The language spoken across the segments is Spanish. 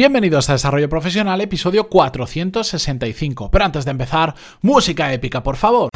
Bienvenidos a Desarrollo Profesional, episodio 465. Pero antes de empezar, música épica, por favor.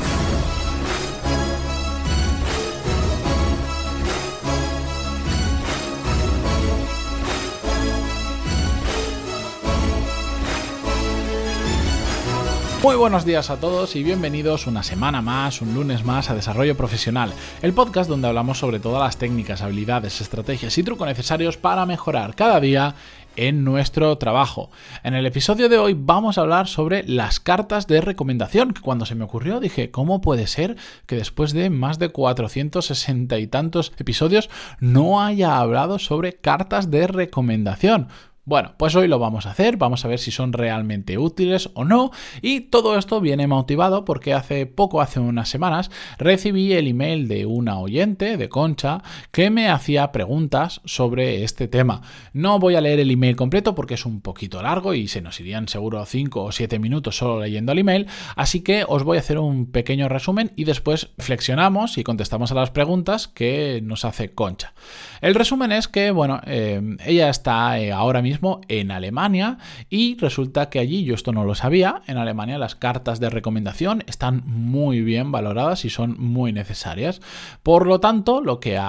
Muy buenos días a todos y bienvenidos una semana más, un lunes más a Desarrollo Profesional, el podcast donde hablamos sobre todas las técnicas, habilidades, estrategias y trucos necesarios para mejorar cada día en nuestro trabajo. En el episodio de hoy vamos a hablar sobre las cartas de recomendación, que cuando se me ocurrió dije, ¿cómo puede ser que después de más de 460 y tantos episodios no haya hablado sobre cartas de recomendación? Bueno, pues hoy lo vamos a hacer, vamos a ver si son realmente útiles o no y todo esto viene motivado porque hace poco, hace unas semanas, recibí el email de una oyente, de Concha, que me hacía preguntas sobre este tema. No voy a leer el email completo porque es un poquito largo y se nos irían seguro 5 o 7 minutos solo leyendo el email, así que os voy a hacer un pequeño resumen y después flexionamos y contestamos a las preguntas que nos hace Concha. El resumen es que, bueno, eh, ella está eh, ahora mismo en Alemania y resulta que allí, yo esto no lo sabía, en Alemania las cartas de recomendación están muy bien valoradas y son muy necesarias. Por lo tanto, lo que,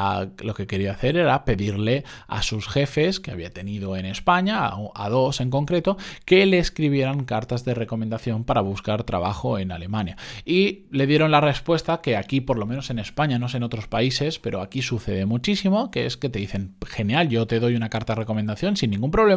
lo que quería hacer era pedirle a sus jefes que había tenido en España, a, dos en concreto, que le escribieran cartas de recomendación para buscar trabajo en Alemania. Y le dieron la respuesta que aquí, por lo menos en España, no sé en otros países, pero aquí sucede muchísimo, que es que te dicen, genial, yo te doy una carta de recomendación sin ningún problema,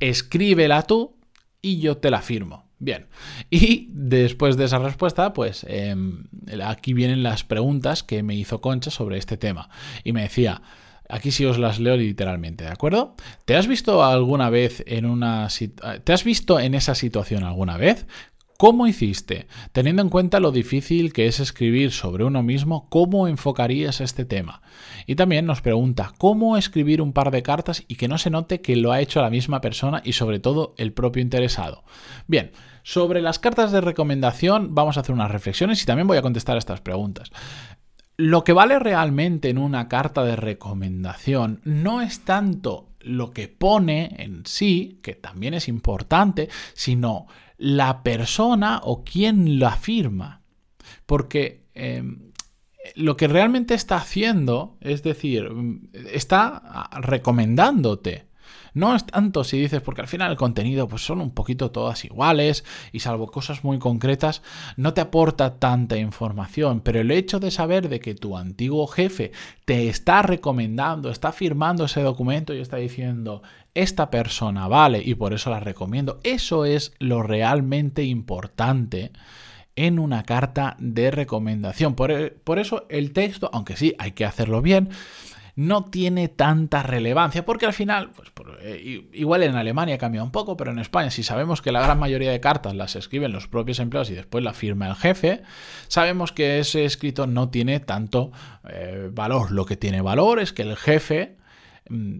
escríbela tú y yo te la firmo. Bien, y después de esa respuesta, pues em, aquí vienen las preguntas que me hizo Concha sobre este tema. Y me decía, aquí sí os las leo literalmente, ¿de acuerdo? ¿Te has visto alguna vez en una... ¿Te has visto en esa situación alguna vez? ¿Cómo hiciste? Teniendo en cuenta lo difícil que es escribir sobre uno mismo, ¿cómo enfocarías este tema? Y también nos pregunta, ¿cómo escribir un par de cartas y que no se note que lo ha hecho la misma persona y sobre todo el propio interesado? Bien, sobre las cartas de recomendación vamos a hacer unas reflexiones y también voy a contestar estas preguntas. Lo que vale realmente en una carta de recomendación no es tanto lo que pone en sí, que también es importante, sino la persona o quien la firma. Porque em, lo que realmente está haciendo, es decir, está recomendándote. No es tanto si dices, porque al final el contenido pues son un poquito todas iguales y salvo cosas muy concretas, no te aporta tanta información, pero el hecho de saber de que tu antiguo jefe te está recomendando, está firmando ese documento y está diciendo, esta persona vale y por eso la recomiendo, eso es lo realmente importante en una carta de recomendación. Por, por, eso el texto, aunque sí hay que hacerlo bien, no tiene tanta relevancia, porque al final, pues, eh, igual en Alemania cambia un poco, pero en España, si sabemos que la gran mayoría de cartas las escriben los propios empleados y después la firma el jefe, sabemos que ese escrito no tiene tanto eh, valor. Lo que tiene valor es que el jefe mm,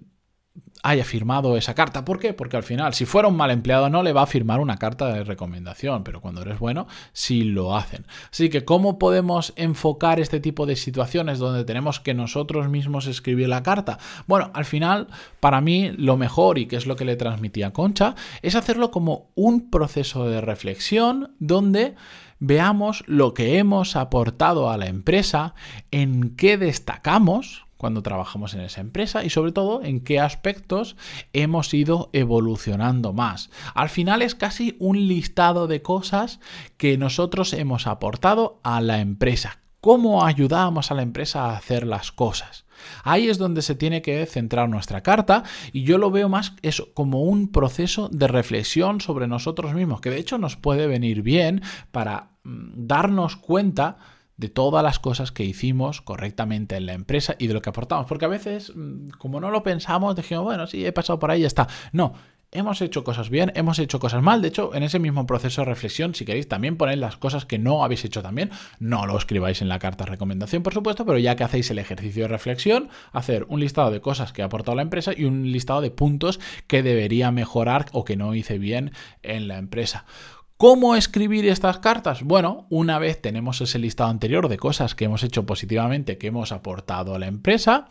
haya firmado esa carta. ¿Por qué? Porque al final, si fuera un mal empleado, no le va a firmar una carta de recomendación, pero cuando eres bueno, sí lo hacen. Así que, ¿cómo podemos enfocar este tipo de situaciones donde tenemos que nosotros mismos escribir la carta? Bueno, al final, para mí, lo mejor, y que es lo que le transmitía Concha, es hacerlo como un proceso de reflexión donde veamos lo que hemos aportado a la empresa, en qué destacamos, cuando trabajamos en esa empresa y sobre todo en qué aspectos hemos ido evolucionando más. Al final es casi un listado de cosas que nosotros hemos aportado a la empresa. ¿Cómo ayudamos a la empresa a hacer las cosas? Ahí es donde se tiene que centrar nuestra carta y yo lo veo más eso como un proceso de reflexión sobre nosotros mismos, que de hecho nos puede venir bien para mm, darnos cuenta de todas las cosas que hicimos correctamente en la empresa y de lo que aportamos. Porque a veces, mm, como no lo pensamos, dijimos, bueno, sí, he pasado por ahí ya está. No, hemos hecho cosas bien, hemos hecho cosas mal. De hecho, en ese mismo proceso de reflexión, si queréis, también poner las cosas que no habéis hecho también. No lo escribáis en la carta de recomendación, por supuesto, pero ya que hacéis el ejercicio de reflexión, hacer un listado de cosas que ha aportado la empresa y un listado de puntos que debería mejorar o que no hice bien en la empresa. ¿Cómo escribir estas cartas? Bueno, una vez tenemos ese listado anterior de cosas que hemos hecho positivamente, que hemos aportado a la empresa,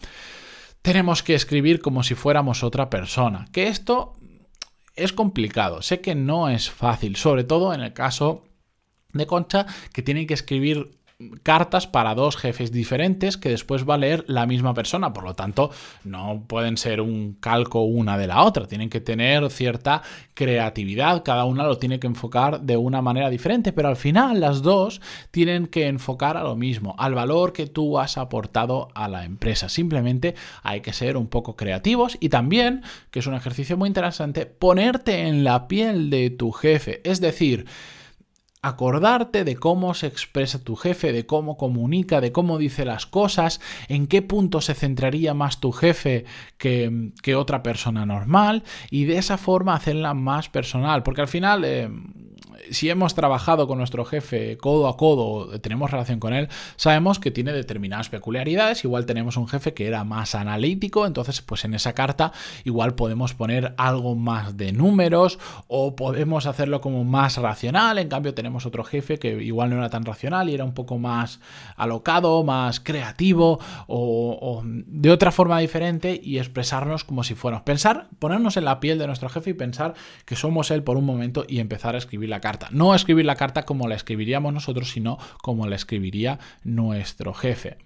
tenemos que escribir como si fuéramos otra persona. Que esto es complicado, sé que no es fácil, sobre todo en el caso de Concha, que tiene que escribir cartas para dos jefes diferentes que después va a leer la misma persona. Por lo tanto, no pueden ser un calco una de la otra. Tienen que tener cierta creatividad. Cada una lo tiene que enfocar de una manera diferente. Pero al final las dos tienen que enfocar a lo mismo, al valor que tú has aportado a la empresa. Simplemente hay que ser un poco creativos y también, que es un ejercicio muy interesante, ponerte en la piel de tu jefe. Es decir, acordarte de cómo se expresa tu jefe, de cómo comunica, de cómo dice las cosas, en qué punto se centraría más tu jefe que, otra persona normal y de esa forma hacerla más personal, porque al final... Eh, si hemos trabajado con nuestro jefe codo a codo, tenemos relación con él, sabemos que tiene determinadas peculiaridades. Igual tenemos un jefe que era más analítico, entonces pues en esa carta igual podemos poner algo más de números o podemos hacerlo como más racional. En cambio tenemos otro jefe que igual no era tan racional y era un poco más alocado, más creativo o, o de otra forma diferente y expresarnos como si fuéramos. Pensar, ponernos en la piel de nuestro jefe y pensar que somos él por un momento y empezar a escribir la carta. No escribir la carta como la escribiríamos nosotros, sino como la escribiría nuestro jefe.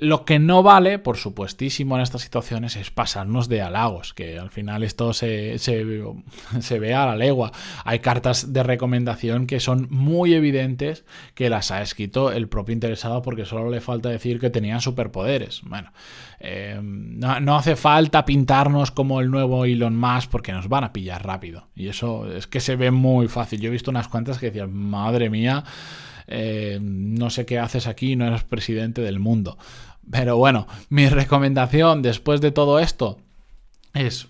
Lo que no vale, por supuestísimo, en estas situaciones es pasarnos de halagos, que al final esto se, se, ve a la legua. Hay cartas de recomendación que son muy evidentes que las ha escrito el propio interesado porque solo le falta decir que tenían superpoderes. Bueno, eh, no, no, hace falta pintarnos como el nuevo Elon Musk porque nos van a pillar rápido. Y eso es que se ve muy fácil. Yo he visto unas cuantas que decían, madre mía. Eh, no sé qué haces aquí, no eres presidente del mundo. Pero bueno, mi recomendación después de todo esto es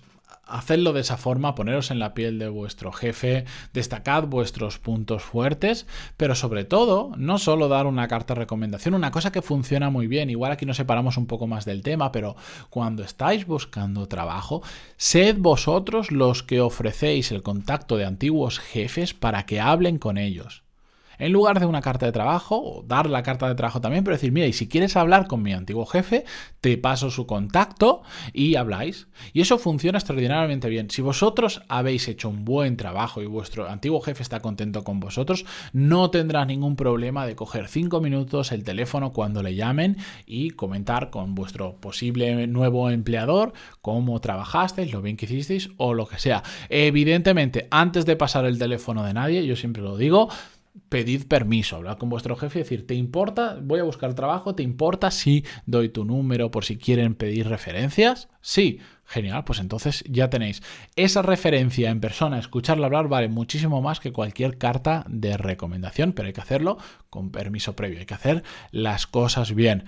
Hacedlo de esa forma, poneros en la piel de vuestro jefe, destacad vuestros puntos fuertes, pero sobre todo, no solo dar una carta de recomendación, una cosa que funciona muy bien, igual aquí nos separamos un poco más del tema, pero cuando estáis buscando trabajo, sed vosotros los que ofrecéis el contacto de antiguos jefes para que hablen con ellos en lugar de una carta de trabajo, o dar la carta de trabajo también, pero decir, mira, y si quieres hablar con mi antiguo jefe, te paso su contacto y habláis. Y eso funciona extraordinariamente bien. Si vosotros habéis hecho un buen trabajo y vuestro antiguo jefe está contento con vosotros, no tendrá ningún problema de coger cinco minutos el teléfono cuando le llamen y comentar con vuestro posible nuevo empleador cómo trabajasteis, lo bien que hicisteis o lo que sea. Evidentemente, antes de pasar el teléfono de nadie, yo siempre lo digo, pedid permiso, hablar con vuestro jefe y decir, ¿te importa? Voy a buscar trabajo, ¿te importa si doy tu número por si quieren pedir referencias? Sí, genial, pues entonces ya tenéis esa referencia en persona, escucharla hablar vale muchísimo más que cualquier carta de recomendación, pero hay que hacerlo con permiso previo, hay que hacer las cosas bien.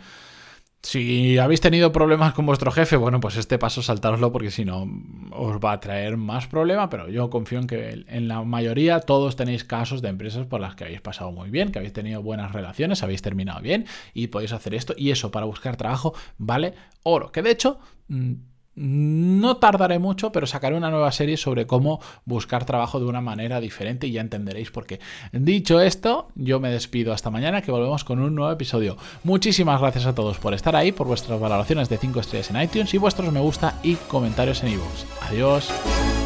Si habéis tenido problemas con vuestro jefe, bueno, pues este paso saltároslo porque si no os va a traer más problema, pero yo confío en que en la mayoría todos tenéis casos de empresas por las que habéis pasado muy bien, que habéis tenido buenas relaciones, habéis terminado bien y podéis hacer esto y eso para buscar trabajo vale oro, que de hecho mm, no tardaré mucho, pero sacaré una nueva serie sobre cómo buscar trabajo de una manera diferente y ya entenderéis por qué. Dicho esto, yo me despido hasta mañana que volvemos con un nuevo episodio. Muchísimas gracias a todos por estar ahí, por vuestras valoraciones de 5 estrellas en iTunes y vuestros me gusta y comentarios en iVoox. Adiós.